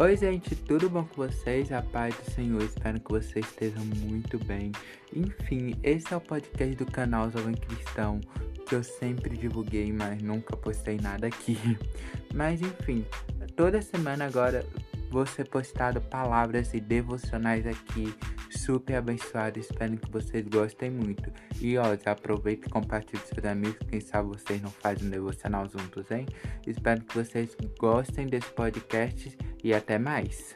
Oi, gente, tudo bom com vocês? A paz do Senhor, espero que vocês estejam muito bem. Enfim, esse é o podcast do canal Jovem Cristão, que eu sempre divulguei, mas nunca postei nada aqui. Mas enfim, toda semana agora vou ser postado palavras e devocionais aqui, super abençoado. Espero que vocês gostem muito. E ó, já aproveita e compartilhe com seus amigos. Quem sabe vocês não fazem um devocional juntos, hein? Espero que vocês gostem desse podcast e até mais.